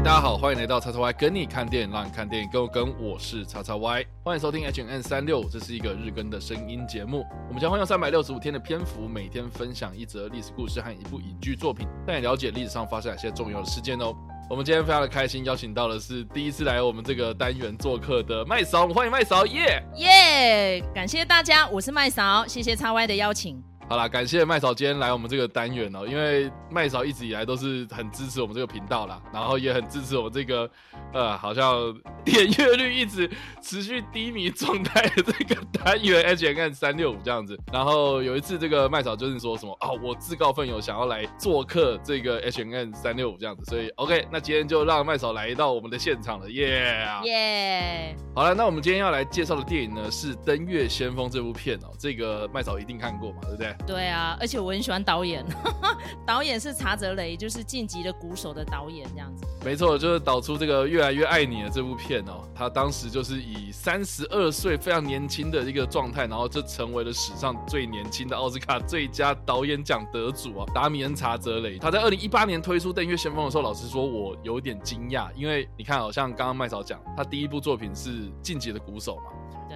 大家好，欢迎来到叉叉 Y 跟你看电影，让你看电影更有梗。我是叉叉 Y，欢迎收听 H&M 365，这是一个日更的声音节目。我们将会用三百六十五天的篇幅，每天分享一则历史故事和一部影剧作品，带你了解历史上发生哪些重要的事件哦。我们今天非常的开心，邀请到的是第一次来我们这个单元做客的麦嫂，我们欢迎麦嫂，耶耶！感谢大家，我是麦嫂，谢谢叉 Y 的邀请。好啦，感谢麦嫂今天来我们这个单元哦，因为麦嫂一直以来都是很支持我们这个频道啦，然后也很支持我们这个呃，好像 点阅率一直持续低迷状态的这个单元 H N N 三六五这样子。然后有一次这个麦嫂就是说什么哦，我自告奋勇想要来做客这个 H N N 三六五这样子，所以 OK，那今天就让麦嫂来到我们的现场了，耶耶！好了，那我们今天要来介绍的电影呢是《登月先锋》这部片哦，这个麦嫂一定看过嘛，对不对？对啊，而且我很喜欢导演，导演是查泽雷，就是晋级的鼓手的导演这样子。没错，就是导出这个越来越爱你的这部片哦。他当时就是以三十二岁非常年轻的一个状态，然后就成为了史上最年轻的奥斯卡最佳导演奖得主啊，达米恩查泽雷。他在二零一八年推出《登月先锋》的时候，老实说，我有点惊讶，因为你看，好像刚刚麦嫂讲，他第一部作品是《晋级的鼓手》嘛。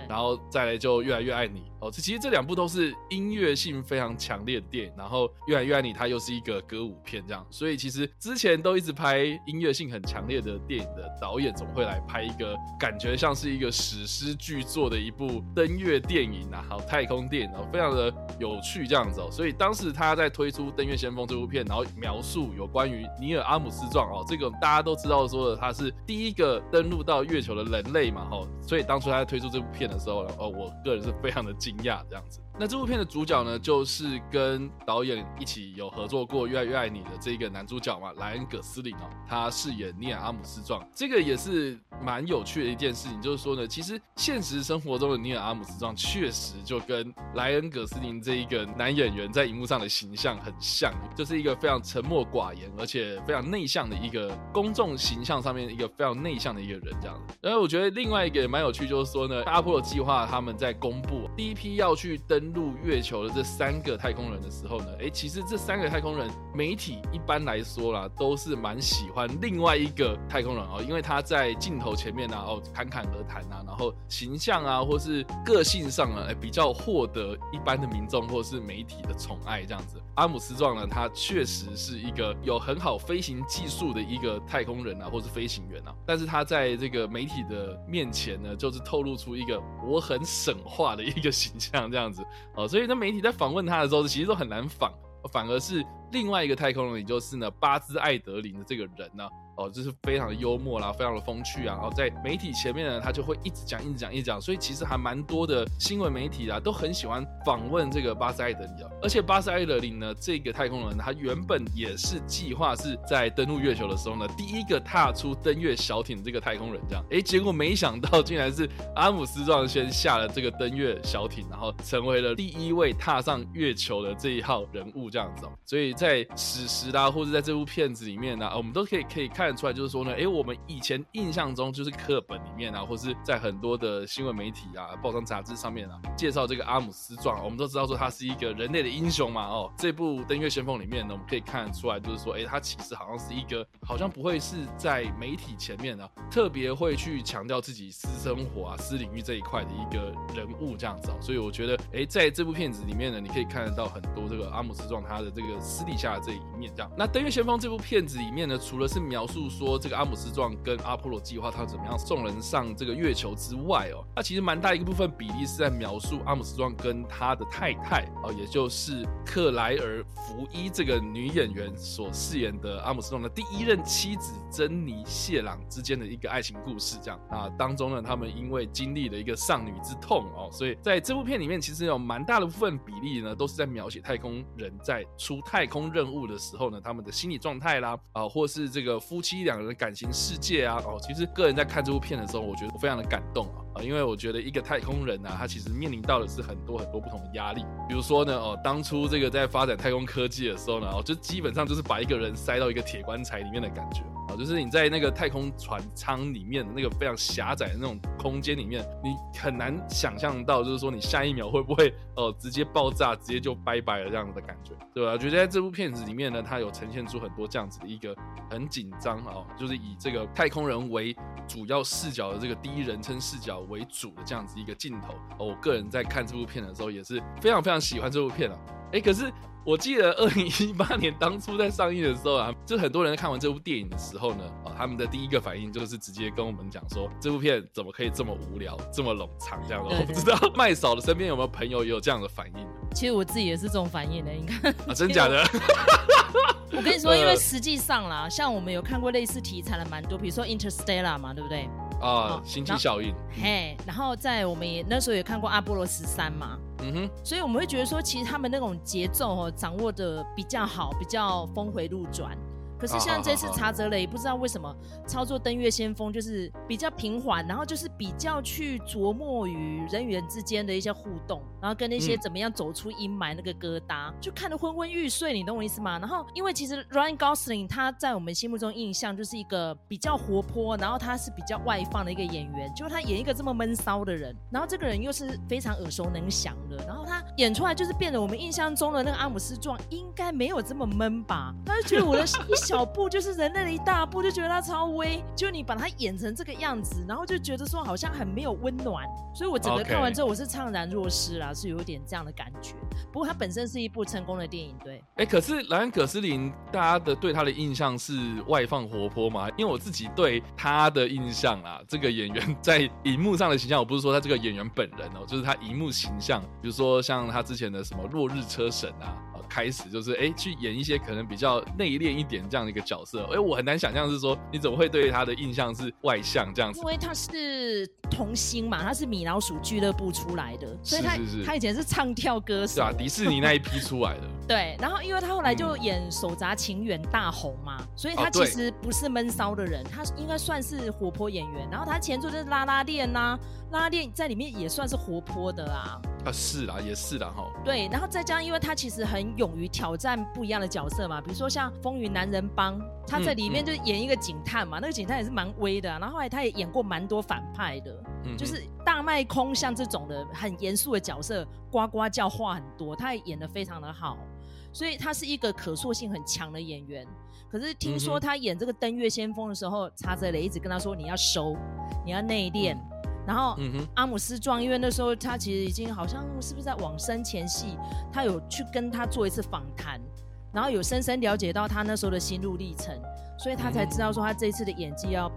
然后再来就越来越爱你。哦，这其实这两部都是音乐性非常强烈的电影，然后越来越爱你它又是一个歌舞片这样，所以其实之前都一直拍音乐性很强烈的电影的导演，总会来拍一个感觉像是一个史诗巨作的一部登月电影啊，好太空电影哦，非常的有趣这样子哦，所以当时他在推出《登月先锋》这部片，然后描述有关于尼尔阿姆斯壮哦，这个大家都知道说的他是第一个登陆到月球的人类嘛，哈，所以当初他在推出这部片的时候，呃，我个人是非常的惊讶，这样子。那这部片的主角呢，就是跟导演一起有合作过《越来越爱你》的这个男主角嘛，莱恩·葛斯林哦，他饰演尼尔·阿姆斯壮。这个也是蛮有趣的一件事情，就是说呢，其实现实生活中的尼尔·阿姆斯壮确实就跟莱恩·葛斯林这一个男演员在荧幕上的形象很像，就是一个非常沉默寡言，而且非常内向的一个公众形象上面一个非常内向的一个人这样子。然后我觉得另外一个也蛮有趣，就是说呢，阿波罗计划他们在公布第一批要去登。入月球的这三个太空人的时候呢，哎，其实这三个太空人，媒体一般来说啦，都是蛮喜欢另外一个太空人哦，因为他在镜头前面啊，哦，侃侃而谈啊，然后形象啊，或是个性上啊，哎，比较获得一般的民众或是媒体的宠爱这样子。阿姆斯壮呢，他确实是一个有很好飞行技术的一个太空人啊，或是飞行员啊，但是他在这个媒体的面前呢，就是透露出一个我很省话的一个形象这样子。哦，所以那媒体在访问他的时候，其实都很难访，反而是另外一个太空人，也就是呢巴兹艾德林的这个人呢。哦，就是非常的幽默啦，非常的风趣啊。然后在媒体前面呢，他就会一直讲，一直讲，一直讲。所以其实还蛮多的新闻媒体啊，都很喜欢访问这个巴斯艾德林啊。而且巴斯艾德林呢，这个太空人，他原本也是计划是在登陆月球的时候呢，第一个踏出登月小艇的这个太空人。这样，哎，结果没想到竟然是阿姆斯壮先下了这个登月小艇，然后成为了第一位踏上月球的这一号人物。这样子哦。所以在史实啦，或者在这部片子里面呢，我们都可以可以看。得出来就是说呢，哎，我们以前印象中就是课本里面啊，或是在很多的新闻媒体啊、报章杂志上面啊，介绍这个阿姆斯壮，我们都知道说他是一个人类的英雄嘛。哦，这部《登月先锋》里面呢，我们可以看得出来，就是说，哎，他其实好像是一个，好像不会是在媒体前面啊，特别会去强调自己私生活啊、私领域这一块的一个人物这样子哦。所以我觉得，哎，在这部片子里面呢，你可以看得到很多这个阿姆斯壮他的这个私底下的这一面。这样，那《登月先锋》这部片子里面呢，除了是描述说这个阿姆斯壮跟阿波罗计划他怎么样送人上这个月球之外哦，那其实蛮大一个部分比例是在描述阿姆斯壮跟他的太太哦，也就是克莱尔福伊这个女演员所饰演的阿姆斯壮的第一任妻子珍妮谢朗之间的一个爱情故事。这样啊，当中呢，他们因为经历了一个丧女之痛哦，所以在这部片里面，其实有蛮大的部分比例呢，都是在描写太空人在出太空任务的时候呢，他们的心理状态啦啊，或是这个夫。妻两人的感情世界啊，哦，其实个人在看这部片的时候，我觉得我非常的感动啊，啊，因为我觉得一个太空人呢、啊，他其实面临到的是很多很多不同的压力，比如说呢，哦，当初这个在发展太空科技的时候呢，哦，就基本上就是把一个人塞到一个铁棺材里面的感觉。就是你在那个太空船舱里面的那个非常狭窄的那种空间里面，你很难想象到，就是说你下一秒会不会呃直接爆炸，直接就拜拜了这样子的感觉，对吧？我觉得在这部片子里面呢，它有呈现出很多这样子的一个很紧张啊，就是以这个太空人为主要视角的这个第一人称视角为主的这样子一个镜头。我个人在看这部片的时候也是非常非常喜欢这部片啊。哎，可是。我记得二零一八年当初在上映的时候啊，就很多人看完这部电影的时候呢，啊，他们的第一个反应就是直接跟我们讲说，这部片怎么可以这么无聊，这么冗长这样的。我不知道麦嫂的身边有没有朋友也有这样的反应。其实我自己也是这种反应的，你看啊，真假的？我跟你说，因为实际上啦，像我们有看过类似题材的蛮多，比如说 Interstellar 嘛，对不对？啊，星际效应。嘿，然后在我们也那时候也看过阿波罗十三嘛。嗯哼，所以我们会觉得说，其实他们那种节奏哦，掌握的比较好，比较峰回路转。可是像这次查泽雷，不知道为什么操作登月先锋就是比较平缓，然后就是比较去琢磨于人与人之间的一些互动，然后跟那些怎么样走出阴霾那个疙瘩，嗯、就看得昏昏欲睡，你懂我意思吗？然后因为其实 Ryan Gosling 他在我们心目中印象就是一个比较活泼，然后他是比较外放的一个演员，就他演一个这么闷骚的人，然后这个人又是非常耳熟能详的，然后他演出来就是变得我们印象中的那个阿姆斯壮应该没有这么闷吧？他就觉得我的 一小。小步就是人类的一大步，就觉得他超威。就你把他演成这个样子，然后就觉得说好像很没有温暖。所以我整个看完之后，我是怅然若失啦，是有点这样的感觉。不过它本身是一部成功的电影，对。哎，可是莱恩·葛斯林，大家的对他的印象是外放活泼吗？因为我自己对他的印象啊，这个演员在荧幕上的形象，我不是说他这个演员本人哦，就是他荧幕形象，比如说像他之前的什么《落日车神》啊。开始就是哎，去演一些可能比较内敛一点这样的一个角色。哎，我很难想象是说你怎么会对他的印象是外向这样子？因为他是童星嘛，他是米老鼠俱乐部出来的，所以他是是是他以前是唱跳歌手，对啊，迪士尼那一批出来的。对，然后因为他后来就演手札情缘大红嘛，所以他其实不是闷骚的人，他应该算是活泼演员。然后他前作就是拉拉链呐、啊，拉拉链在里面也算是活泼的啊。啊，是啦，也是啦，哈。对，然后再加上，因为他其实很勇于挑战不一样的角色嘛，比如说像《风云男人帮》，他在里面就演一个警探嘛，嗯嗯、那个警探也是蛮威的、啊。然后后来他也演过蛮多反派的，嗯、就是大麦空像这种的很严肃的角色，呱呱叫话很多，他也演得非常的好，所以他是一个可塑性很强的演员。可是听说他演这个登月先锋的时候，查泽雷一直跟他说：“你要收，你要内敛。嗯”然后，阿姆斯壮，因为那时候他其实已经好像是不是在往生前夕，他有去跟他做一次访谈，然后有深深了解到他那时候的心路历程，所以他才知道说他这一次的演技要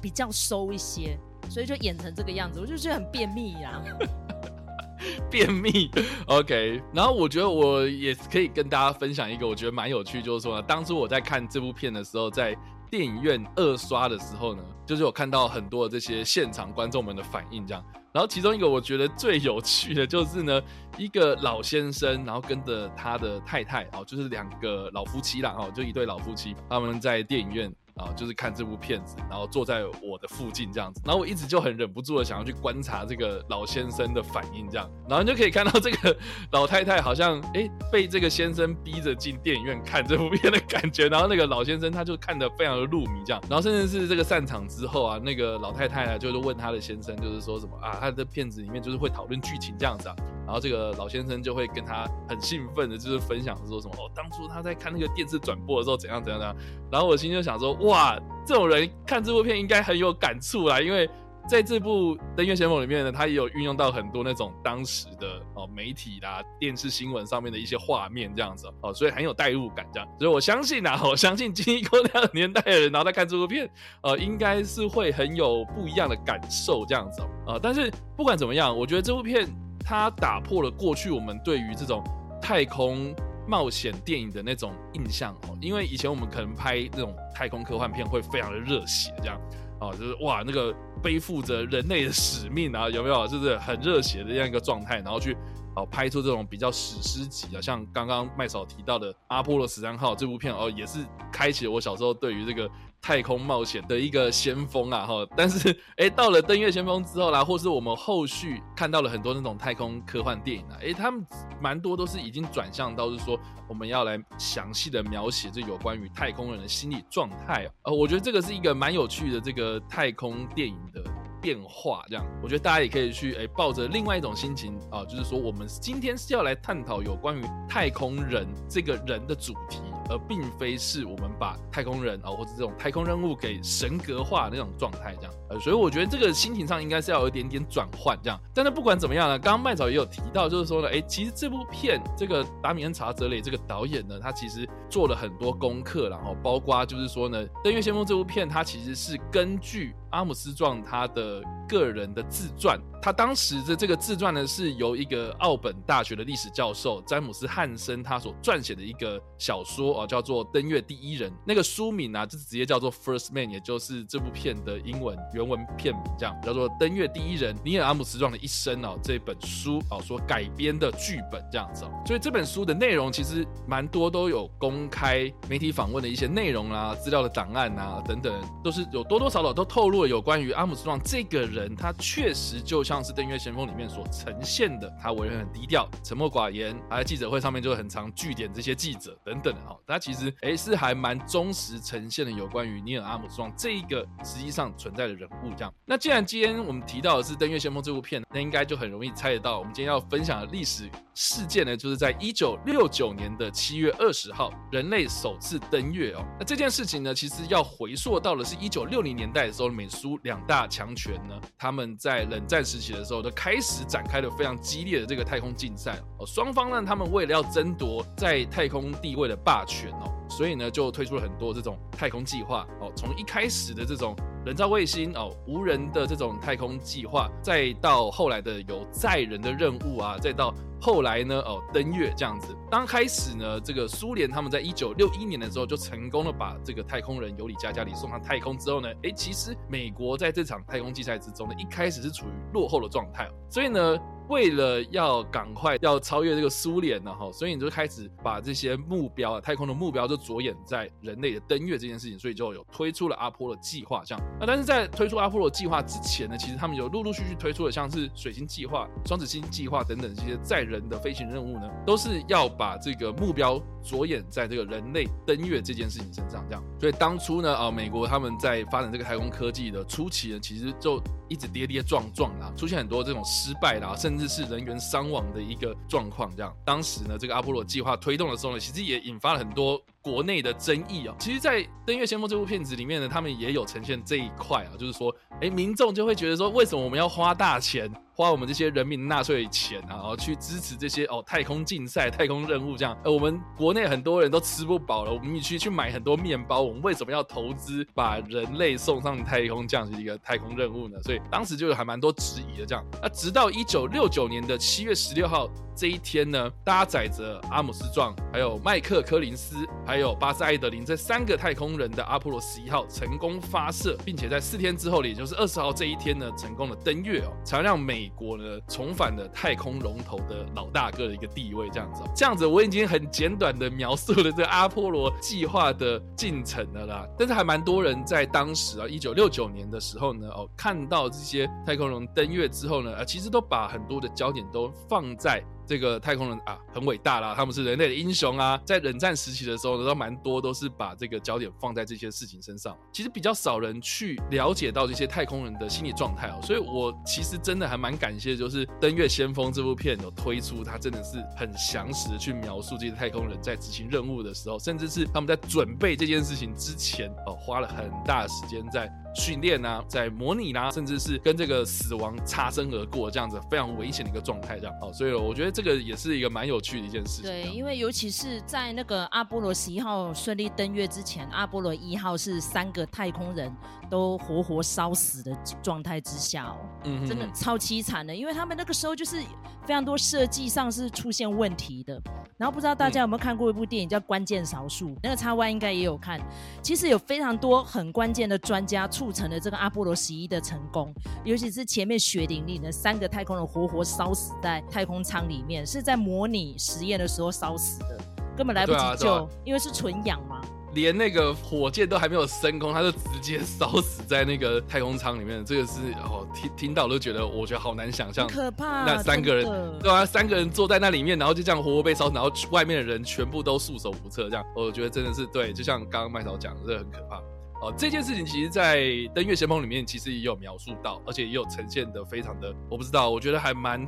比较收一些，所以就演成这个样子，我就觉得很便秘呀、啊。便秘，OK。然后我觉得我也可以跟大家分享一个我觉得蛮有趣，就是说呢，当初我在看这部片的时候，在。电影院二刷的时候呢，就是有看到很多的这些现场观众们的反应，这样。然后其中一个我觉得最有趣的就是呢，一个老先生，然后跟着他的太太哦，就是两个老夫妻啦哦，就一对老夫妻，他们在电影院。啊，就是看这部片子，然后坐在我的附近这样子，然后我一直就很忍不住的想要去观察这个老先生的反应，这样，然后你就可以看到这个 老太太好像哎被这个先生逼着进电影院看这部片的感觉，然后那个老先生他就看得非常的入迷这样，然后甚至是这个散场之后啊，那个老太太啊就是问他的先生，就是说什么啊，他的片子里面就是会讨论剧情这样子啊，然后这个老先生就会跟他很兴奋的，就是分享说什么哦，当初他在看那个电视转播的时候怎样怎样怎样，然后我心就想说。哇，这种人看这部片应该很有感触啦，因为在这部《登月先锋》里面呢，他也有运用到很多那种当时的哦媒体啦、电视新闻上面的一些画面这样子哦，所以很有代入感这样。所以我相信啊，我相信经历过那个年代的人，然后再看这部片，呃，应该是会很有不一样的感受这样子哦。呃，但是不管怎么样，我觉得这部片它打破了过去我们对于这种太空。冒险电影的那种印象哦，因为以前我们可能拍那种太空科幻片会非常的热血，这样哦，就是哇那个背负着人类的使命啊，有没有？就是很热血的这样一个状态，然后去哦拍出这种比较史诗级的，像刚刚麦嫂提到的《阿波罗十三号》这部片哦，也是开启了我小时候对于这个。太空冒险的一个先锋啊哈。但是哎，到了登月先锋之后啦，或是我们后续看到了很多那种太空科幻电影啊，哎，他们蛮多都是已经转向到是说我们要来详细的描写这有关于太空人的心理状态啊。呃，我觉得这个是一个蛮有趣的这个太空电影的。变化这样，我觉得大家也可以去诶、抱着另外一种心情啊，就是说我们今天是要来探讨有关于太空人这个人的主题，而并非是我们把太空人啊或者这种太空任务给神格化那种状态这样。呃，所以我觉得这个心情上应该是要有一点点转换这样。但是不管怎么样呢，刚刚麦草也有提到，就是说呢，哎、欸，其实这部片这个达米恩查泽雷这个导演呢，他其实做了很多功课，然后包括就是说呢，《登月先锋》这部片，它其实是根据。阿姆斯壮他的个人的自传，他当时的这个自传呢，是由一个奥本大学的历史教授詹姆斯汉森他所撰写的一个小说啊，叫做《登月第一人》。那个书名啊，就直接叫做《First Man》，也就是这部片的英文原文片名，这样叫做《登月第一人：尼尔·阿姆斯壮的一生》哦。这本书啊所改编的剧本这样子哦。所以这本书的内容其实蛮多都有公开媒体访问的一些内容啊、资料的档案啊等等，都是有多多少少都透露了。有关于阿姆斯壮这个人，他确实就像是《登月先锋》里面所呈现的，他为人很低调、沉默寡言，他在记者会上面就很常据点这些记者等等的哈。他其实诶是还蛮忠实呈现的有关于尼尔阿姆斯壮这一个实际上存在的人物这样。那既然今天我们提到的是《登月先锋》这部片，那应该就很容易猜得到，我们今天要分享的历史事件呢，就是在一九六九年的七月二十号，人类首次登月哦。那这件事情呢，其实要回溯到的是一九六零年代的时候，美苏两大强权呢，他们在冷战时期的时候，都开始展开了非常激烈的这个太空竞赛哦。双方呢，他们为了要争夺在太空地位的霸权哦，所以呢，就推出了很多这种太空计划哦。从一开始的这种人造卫星哦，无人的这种太空计划，再到后来的有载人的任务啊，再到后来呢哦登月这样子。刚开始呢，这个苏联他们在一九六一年的时候就成功的把这个太空人尤里加加里送上太空之后呢，诶，其实美国在这场太空竞赛之中呢，一开始是处于落后的状态，所以呢。为了要赶快要超越这个苏联呢，哈，所以你就开始把这些目标啊，太空的目标就着眼在人类的登月这件事情，所以就有推出了阿波罗计划这样。那但是在推出阿波罗计划之前呢，其实他们有陆陆续续推出了像是水星计划、双子星计划等等这些载人的飞行任务呢，都是要把这个目标着眼在这个人类登月这件事情身上这样。所以当初呢，啊，美国他们在发展这个太空科技的初期呢，其实就一直跌跌撞撞啊，出现很多这种失败啦，甚至是人员伤亡的一个状况。这样，当时呢，这个阿波罗计划推动的时候呢，其实也引发了很多国内的争议啊。其实，在《登月先锋》这部片子里面呢，他们也有呈现这一块啊，就是说，哎，民众就会觉得说，为什么我们要花大钱？花我们这些人民纳税钱啊，然后去支持这些哦太空竞赛、太空任务这样。呃，我们国内很多人都吃不饱了，我们去去买很多面包，我们为什么要投资把人类送上太空这样子一个太空任务呢？所以当时就有还蛮多质疑的这样。那直到一九六九年的七月十六号这一天呢，搭载着阿姆斯壮、还有麦克柯林斯、还还有巴斯艾德林这三个太空人的阿波罗十一号成功发射，并且在四天之后，也就是二十号这一天呢，成功的登月哦，才让美。美国呢，重返了太空龙头的老大哥的一个地位，这样子，这样子，我已经很简短的描述了这个阿波罗计划的进程了啦。但是还蛮多人在当时啊，一九六九年的时候呢，哦，看到这些太空人登月之后呢，啊，其实都把很多的焦点都放在。这个太空人啊，很伟大啦，他们是人类的英雄啊。在冷战时期的时候呢，都蛮多都是把这个焦点放在这些事情身上。其实比较少人去了解到这些太空人的心理状态哦。所以我其实真的还蛮感谢，就是《登月先锋》这部片有推出，它真的是很详实的去描述这些太空人在执行任务的时候，甚至是他们在准备这件事情之前哦，花了很大时间在。训练啊，在模拟啦，甚至是跟这个死亡擦身而过，这样子非常危险的一个状态，这样哦，所以我觉得这个也是一个蛮有趣的一件事情。对，因为尤其是在那个阿波罗十一号顺利登月之前，阿波罗一号是三个太空人都活活烧死的状态之下哦，嗯哼，真的超凄惨的，因为他们那个时候就是非常多设计上是出现问题的。然后不知道大家有没有看过一部电影叫《关键少数》，那个叉 Y 应该也有看。其实有非常多很关键的专家促成了这个阿波罗十一的成功，尤其是前面血淋淋的三个太空人活活烧死在太空舱里面，是在模拟实验的时候烧死的，根本来不及救，因为是纯氧嘛。连那个火箭都还没有升空，他就直接烧死在那个太空舱里面。这个是哦，听听到都觉得，我觉得好难想象，可怕。那三个人，对啊，三个人坐在那里面，然后就这样活活被烧死，然后外面的人全部都束手无策。这样，我觉得真的是对，就像刚刚麦嫂讲的，这个很可怕。哦，这件事情其实，在《登月先锋》里面其实也有描述到，而且也有呈现的非常的，我不知道，我觉得还蛮。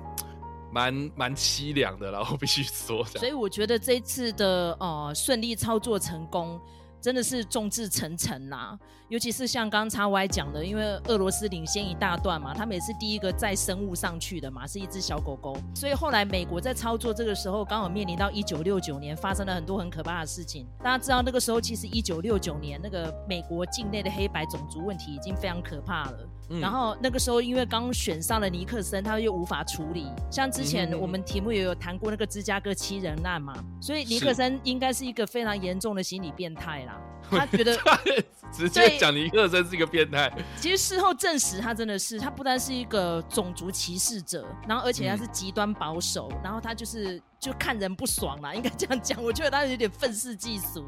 蛮蛮凄凉的然后必须说。所以我觉得这一次的呃顺利操作成功，真的是众志成城呐。尤其是像刚刚 XY 讲的，因为俄罗斯领先一大段嘛，他们也是第一个载生物上去的嘛，是一只小狗狗。所以后来美国在操作这个时候，刚好面临到一九六九年发生了很多很可怕的事情。大家知道那个时候，其实一九六九年那个美国境内的黑白种族问题已经非常可怕了。嗯、然后那个时候，因为刚选上了尼克森，他又无法处理。像之前我们题目也有谈过那个芝加哥七人案嘛，所以尼克森应该是一个非常严重的心理变态啦。他觉得 直接讲尼克森是一个变态。其实事后证实，他真的是，他不单是一个种族歧视者，然后而且他是极端保守，嗯、然后他就是。就看人不爽啦，应该这样讲。我觉得他有点愤世嫉俗，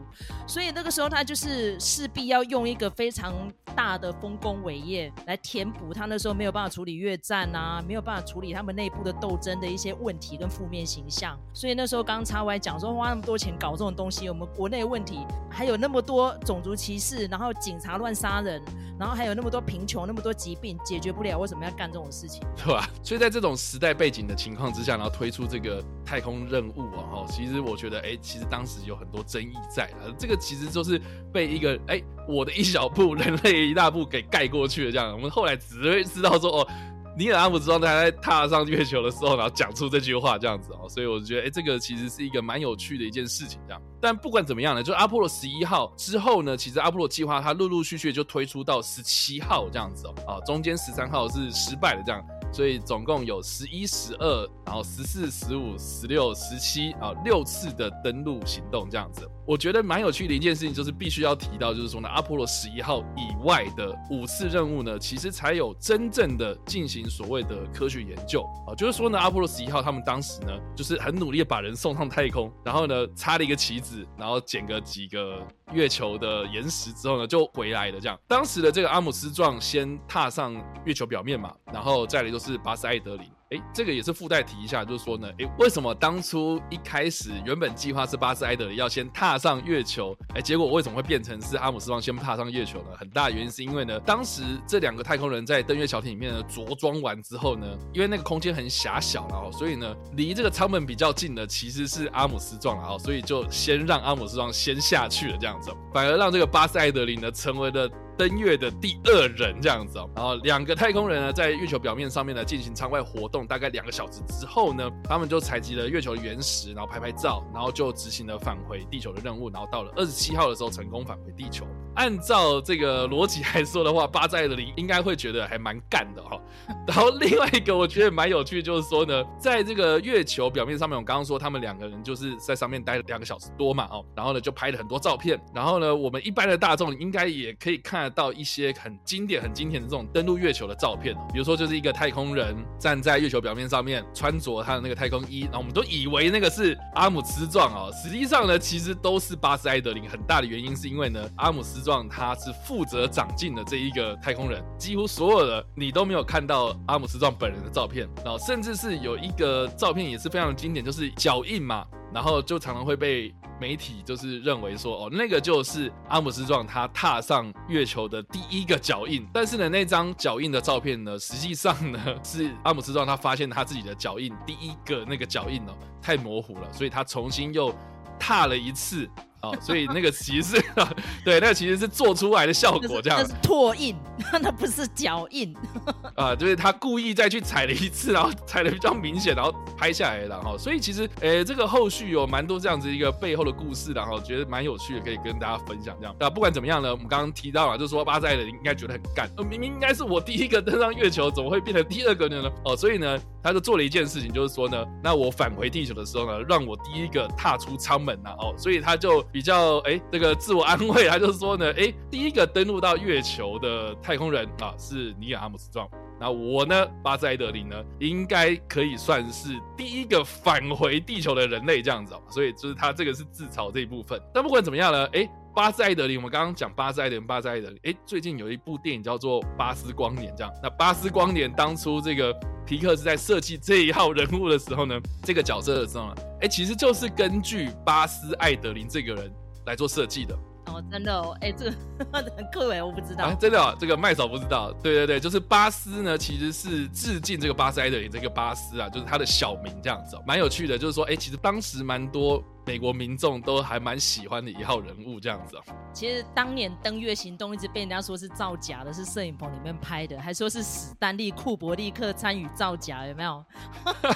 所以那个时候他就是势必要用一个非常大的丰功伟业来填补他那时候没有办法处理越战啊，没有办法处理他们内部的斗争的一些问题跟负面形象。所以那时候刚刚 XY 讲说花那么多钱搞这种东西，我们国内问题还有那么多种族歧视，然后警察乱杀人，然后还有那么多贫穷，那么多疾病解决不了，为什么要干这种事情？对吧？所以在这种时代背景的情况之下，然后推出这个太空。任务啊，哈，其实我觉得，哎、其实当时有很多争议在啊，这个其实就是被一个，哎、我的一小步，人类一大步给盖过去了。这样，我们后来只会知道说，哦，尼尔阿姆斯壮他在踏上月球的时候，然后讲出这句话，这样子哦，所以我觉得，哎、这个其实是一个蛮有趣的一件事情，这样。但不管怎么样呢，就阿波罗十一号之后呢，其实阿波罗计划它陆陆续续就推出到十七号这样子哦，啊，中间十三号是失败的这样。所以总共有十一、十二，然后十四、十五、十六、十七啊，六次的登陆行动这样子。我觉得蛮有趣的一件事情，就是必须要提到，就是说呢，阿波罗十一号以外的五次任务呢，其实才有真正的进行所谓的科学研究啊。就是说呢，阿波罗十一号他们当时呢，就是很努力的把人送上太空，然后呢，插了一个旗子，然后捡个几个月球的岩石之后呢，就回来了。这样，当时的这个阿姆斯壮先踏上月球表面嘛，然后再来就是巴斯艾德林。哎，这个也是附带提一下，就是说呢，哎，为什么当初一开始原本计划是巴斯艾德里要先踏上月球，哎，结果为什么会变成是阿姆斯壮先踏上月球呢？很大原因是因为呢，当时这两个太空人在登月小艇里面呢着装完之后呢，因为那个空间很狭小了哦，所以呢，离这个舱门比较近的其实是阿姆斯壮了哦，所以就先让阿姆斯壮先下去了这样子，反而让这个巴斯艾德林呢成为了。登月的第二人这样子哦，然后两个太空人呢，在月球表面上面呢进行舱外活动，大概两个小时之后呢，他们就采集了月球的原石，然后拍拍照，然后就执行了返回地球的任务，然后到了二十七号的时候成功返回地球。按照这个逻辑来说的话，巴斯艾德林应该会觉得还蛮干的哈。然后另外一个我觉得蛮有趣的，就是说呢，在这个月球表面上面，我刚刚说他们两个人就是在上面待了两个小时多嘛哦，然后呢就拍了很多照片，然后呢我们一般的大众应该也可以看得。到一些很经典、很经典的这种登陆月球的照片，哦比如说就是一个太空人站在月球表面上面，穿着他的那个太空衣，然后我们都以为那个是阿姆斯壮哦，实际上呢，其实都是巴斯艾德林。很大的原因是因为呢，阿姆斯壮他是负责长进的这一个太空人，几乎所有的你都没有看到阿姆斯壮本人的照片，然后甚至是有一个照片也是非常经典，就是脚印嘛，然后就常常会被。媒体就是认为说，哦，那个就是阿姆斯壮他踏上月球的第一个脚印。但是呢，那张脚印的照片呢，实际上呢是阿姆斯壮他发现他自己的脚印第一个那个脚印哦，太模糊了，所以他重新又踏了一次。哦，所以那个其实是，对，那个其实是做出来的效果，这样。那是拓印，那不是脚印。啊，就是他故意再去踩了一次，然后踩的比较明显，然后拍下来了哈。所以其实，诶、欸，这个后续有蛮多这样子一个背后的故事的哈，觉得蛮有趣的，可以跟大家分享这样。那，不管怎么样呢，我们刚刚提到了，就是说巴斯艾德林应该觉得很干，明明应该是我第一个登上月球，怎么会变成第二个呢？哦，所以呢，他就做了一件事情，就是说呢，那我返回地球的时候呢，让我第一个踏出舱门呐，哦，所以他就。比较哎，这个自我安慰，他就说呢，哎，第一个登陆到月球的太空人啊是尼尔阿姆斯壮，那我呢，巴斯艾德林呢，应该可以算是第一个返回地球的人类这样子哦，所以就是他这个是自嘲这一部分。但不管怎么样呢，哎。巴斯艾德林，我们刚刚讲巴斯艾德林，巴斯艾德林，哎，最近有一部电影叫做《巴斯光年》，这样。那巴斯光年当初这个皮克是在设计这一号人物的时候呢，这个角色的时候呢，哎，其实就是根据巴斯艾德林这个人来做设计的。哦，真的哦，哎，这个很酷哎，我不知道。啊、真的、哦，这个麦嫂不知道。对对对，就是巴斯呢，其实是致敬这个巴斯艾德林这个巴斯啊，就是他的小名这样子、哦，蛮有趣的。就是说，哎，其实当时蛮多。美国民众都还蛮喜欢的一号人物，这样子啊。其实当年登月行动一直被人家说是造假的，是摄影棚里面拍的，还说是史丹利库伯利克参与造假，有没有？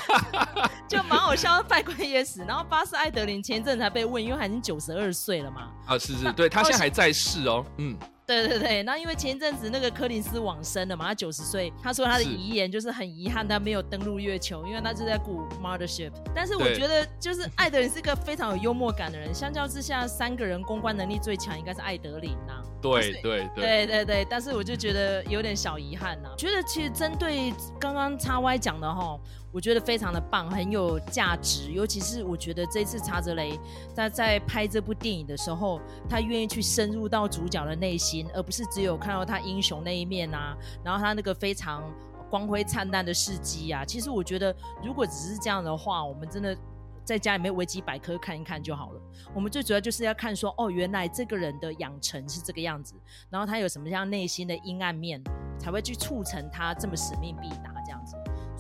就蛮好笑，拜官也死。然后巴斯艾德林前一阵才被问，因为他已经九十二岁了嘛。啊，是是，对他现在还在世哦，嗯。对对对，那因为前一阵子那个柯林斯往生了嘛，他九十岁，他说他的遗言就是很遗憾他没有登陆月球，因为他就在鼓 Mothership。但是我觉得就是艾德林是个非常有幽默感的人，相较之下，三个人公关能力最强应该是艾德林呐、啊。对对对对对对，但是我就觉得有点小遗憾呐、啊。觉得其实针对刚刚叉 Y 讲的哈。我觉得非常的棒，很有价值。尤其是我觉得这次查泽雷他在拍这部电影的时候，他愿意去深入到主角的内心，而不是只有看到他英雄那一面啊，然后他那个非常光辉灿烂的事迹啊。其实我觉得，如果只是这样的话，我们真的在家里面维基百科看一看就好了。我们最主要就是要看说，哦，原来这个人的养成是这个样子，然后他有什么样内心的阴暗面，才会去促成他这么使命必达。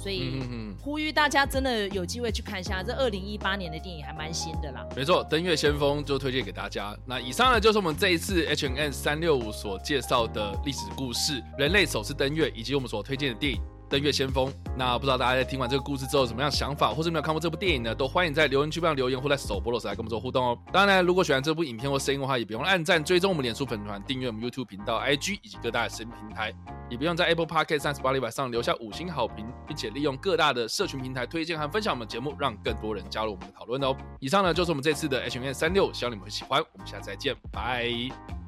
所以呼吁大家真的有机会去看一下，这二零一八年的电影还蛮新的啦。没错，登月先锋就推荐给大家。那以上呢就是我们这一次 H N N 三六五所介绍的历史故事，人类首次登月，以及我们所推荐的电影。登月先锋，那不知道大家在听完这个故事之后有什么样想法，或是没有看过这部电影呢？都欢迎在留言区上留言，或在首播的时候来跟我们做互动哦。当然，如果喜欢这部影片或声音的话，也别忘了按赞、追踪我们脸书粉团、订阅我们 YouTube 频道、IG 以及各大的声音平台，也不用在 Apple Podcast 三十八礼拜上留下五星好评，并且利用各大的社群平台推荐和分享我们节目，让更多人加入我们的讨论哦。以上呢就是我们这次的 H&M 365，希望你们会喜欢。我们下次再见，拜。